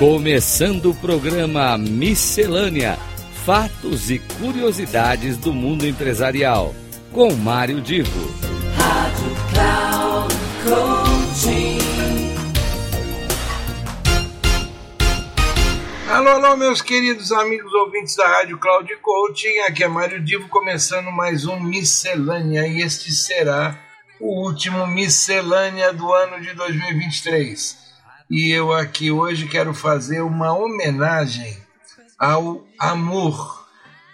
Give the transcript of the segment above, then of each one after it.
Começando o programa Miscelânea: Fatos e Curiosidades do Mundo Empresarial, com Mário Divo. Rádio Cloud Coaching. Alô, alô, meus queridos amigos ouvintes da Rádio Cloud Coaching. Aqui é Mário Divo começando mais um Miscelânea e este será o último Miscelânea do ano de 2023. E eu aqui hoje quero fazer uma homenagem ao amor.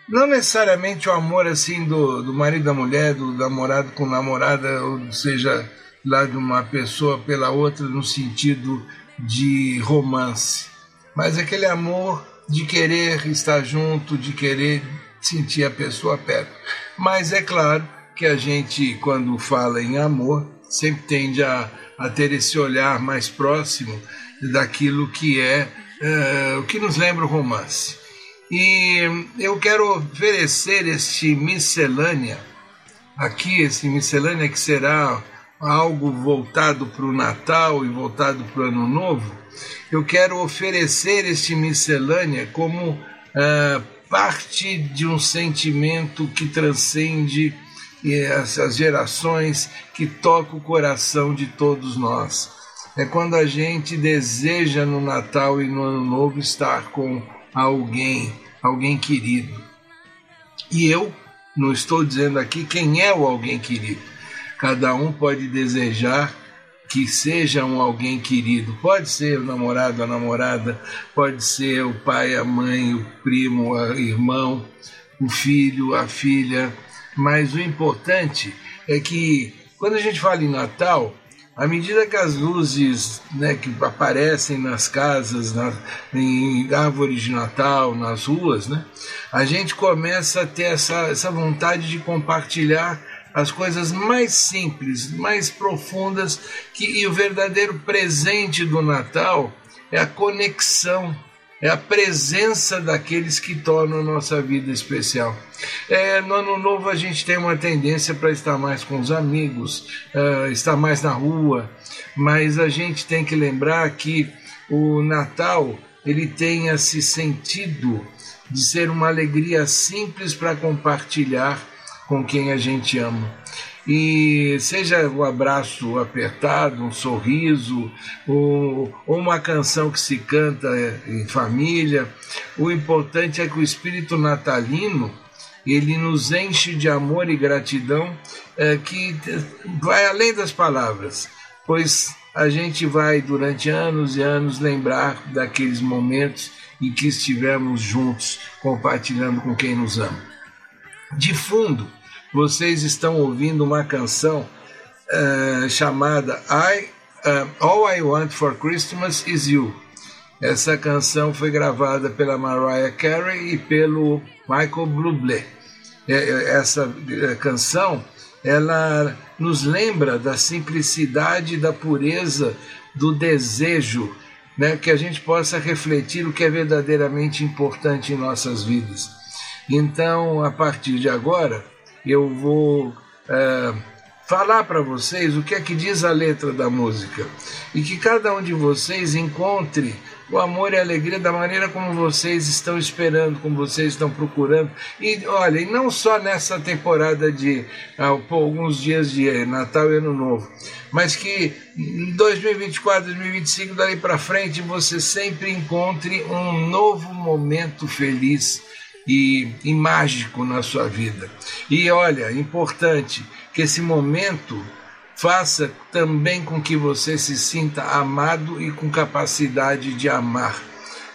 Não necessariamente o amor assim do, do marido da mulher, do namorado com namorada, ou seja, lá de uma pessoa pela outra no sentido de romance, mas aquele amor de querer estar junto, de querer sentir a pessoa perto. Mas é claro que a gente, quando fala em amor, sempre tende a, a ter esse olhar mais próximo daquilo que é uh, o que nos lembra o romance. E eu quero oferecer este miscelânea, aqui, esse miscelânea que será algo voltado para o Natal e voltado para o Ano Novo, eu quero oferecer este miscelânea como uh, parte de um sentimento que transcende essas gerações, que toca o coração de todos nós. É quando a gente deseja no Natal e no Ano Novo estar com alguém, alguém querido. E eu não estou dizendo aqui quem é o alguém querido Cada um pode desejar que seja um alguém querido. Pode ser o namorado, a namorada, pode ser o pai, a mãe, o primo, o irmão, o filho, a filha. Mas o importante é que quando a gente fala em Natal, à medida que as luzes né, que aparecem nas casas, na, em árvores de Natal, nas ruas, né, a gente começa a ter essa, essa vontade de compartilhar as coisas mais simples, mais profundas, que, e o verdadeiro presente do Natal é a conexão, é a presença daqueles que tornam nossa vida especial. É, no ano novo a gente tem uma tendência para estar mais com os amigos, uh, estar mais na rua, mas a gente tem que lembrar que o Natal ele tem esse sentido de ser uma alegria simples para compartilhar com quem a gente ama. E seja o abraço apertado, um sorriso, ou, ou uma canção que se canta em família, o importante é que o espírito natalino ele nos enche de amor e gratidão é, que vai além das palavras, pois a gente vai durante anos e anos lembrar daqueles momentos em que estivemos juntos compartilhando com quem nos ama. De fundo, vocês estão ouvindo uma canção uh, chamada I, uh, All I Want for Christmas Is You. Essa canção foi gravada pela Mariah Carey e pelo Michael Bublé. Essa canção ela nos lembra da simplicidade, da pureza, do desejo, né, que a gente possa refletir o que é verdadeiramente importante em nossas vidas. Então, a partir de agora, eu vou é, falar para vocês o que é que diz a letra da música e que cada um de vocês encontre o amor e a alegria da maneira como vocês estão esperando, como vocês estão procurando. E olha, e não só nessa temporada de ah, alguns dias de Natal e Ano Novo, mas que em 2024, 2025, dali para frente, você sempre encontre um novo momento feliz e, e mágico na sua vida. E olha, importante que esse momento faça também com que você se sinta amado e com capacidade de amar.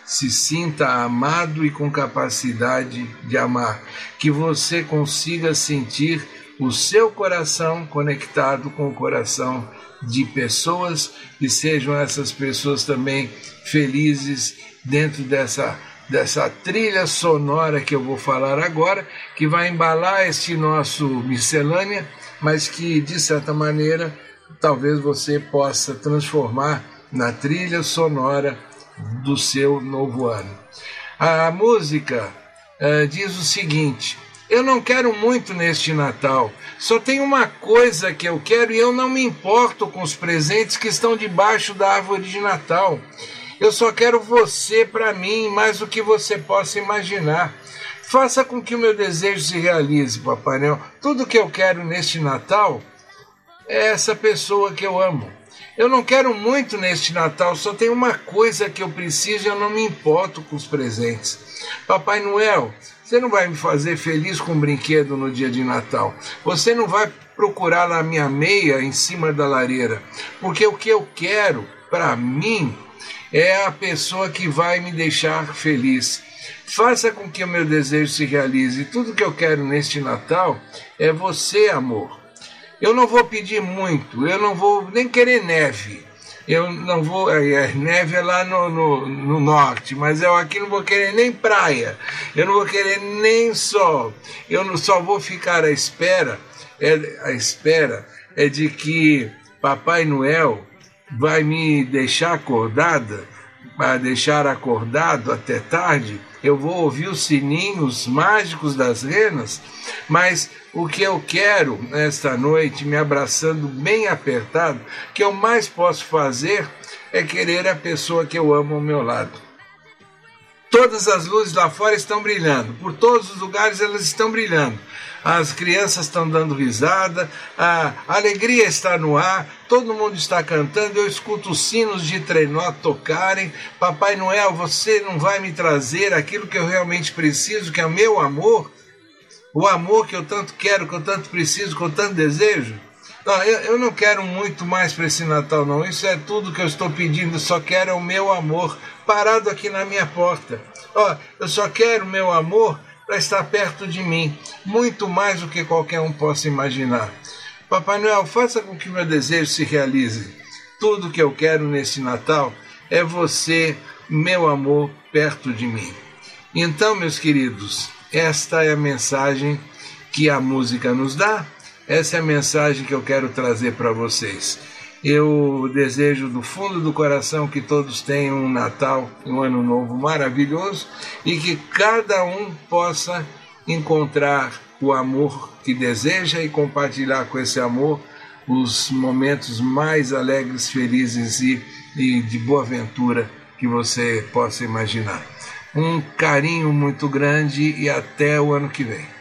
Se sinta amado e com capacidade de amar. Que você consiga sentir o seu coração conectado com o coração de pessoas e sejam essas pessoas também felizes dentro dessa dessa trilha sonora que eu vou falar agora, que vai embalar este nosso miscelânea, mas que de certa maneira talvez você possa transformar na trilha sonora do seu novo ano. A música uh, diz o seguinte: eu não quero muito neste Natal. Só tem uma coisa que eu quero e eu não me importo com os presentes que estão debaixo da árvore de Natal. Eu só quero você para mim, mais do que você possa imaginar. Faça com que o meu desejo se realize, Papai Noel. Tudo que eu quero neste Natal é essa pessoa que eu amo. Eu não quero muito neste Natal, só tem uma coisa que eu preciso e eu não me importo com os presentes. Papai Noel, você não vai me fazer feliz com um brinquedo no dia de Natal. Você não vai procurar na minha meia em cima da lareira. Porque o que eu quero para mim é a pessoa que vai me deixar feliz. Faça com que o meu desejo se realize. Tudo que eu quero neste Natal é você, amor. Eu não vou pedir muito, eu não vou nem querer neve. Eu não vou. É, neve é lá no, no, no, norte, mas eu aqui não vou querer nem praia, eu não vou querer nem sol. Eu não, só vou ficar à espera, é, à espera é de que Papai Noel vai me deixar acordada, vai deixar acordado até tarde? Eu vou ouvir os sininhos mágicos das renas, mas o que eu quero nesta noite, me abraçando bem apertado, que eu mais posso fazer é querer a pessoa que eu amo ao meu lado. Todas as luzes lá fora estão brilhando, por todos os lugares elas estão brilhando as crianças estão dando risada, a alegria está no ar, todo mundo está cantando, eu escuto os sinos de trenó tocarem. Papai Noel, você não vai me trazer aquilo que eu realmente preciso, que é o meu amor? O amor que eu tanto quero, que eu tanto preciso, que eu tanto desejo? Não, eu, eu não quero muito mais para esse Natal, não. Isso é tudo que eu estou pedindo. Só quero o meu amor parado aqui na minha porta. Ó, eu só quero o meu amor para estar perto de mim, muito mais do que qualquer um possa imaginar. Papai Noel, faça com que meu desejo se realize. Tudo que eu quero nesse Natal é você, meu amor, perto de mim. Então, meus queridos, esta é a mensagem que a música nos dá, essa é a mensagem que eu quero trazer para vocês. Eu desejo do fundo do coração que todos tenham um Natal, um Ano Novo maravilhoso e que cada um possa encontrar o amor que deseja e compartilhar com esse amor os momentos mais alegres, felizes e, e de boa ventura que você possa imaginar. Um carinho muito grande e até o ano que vem.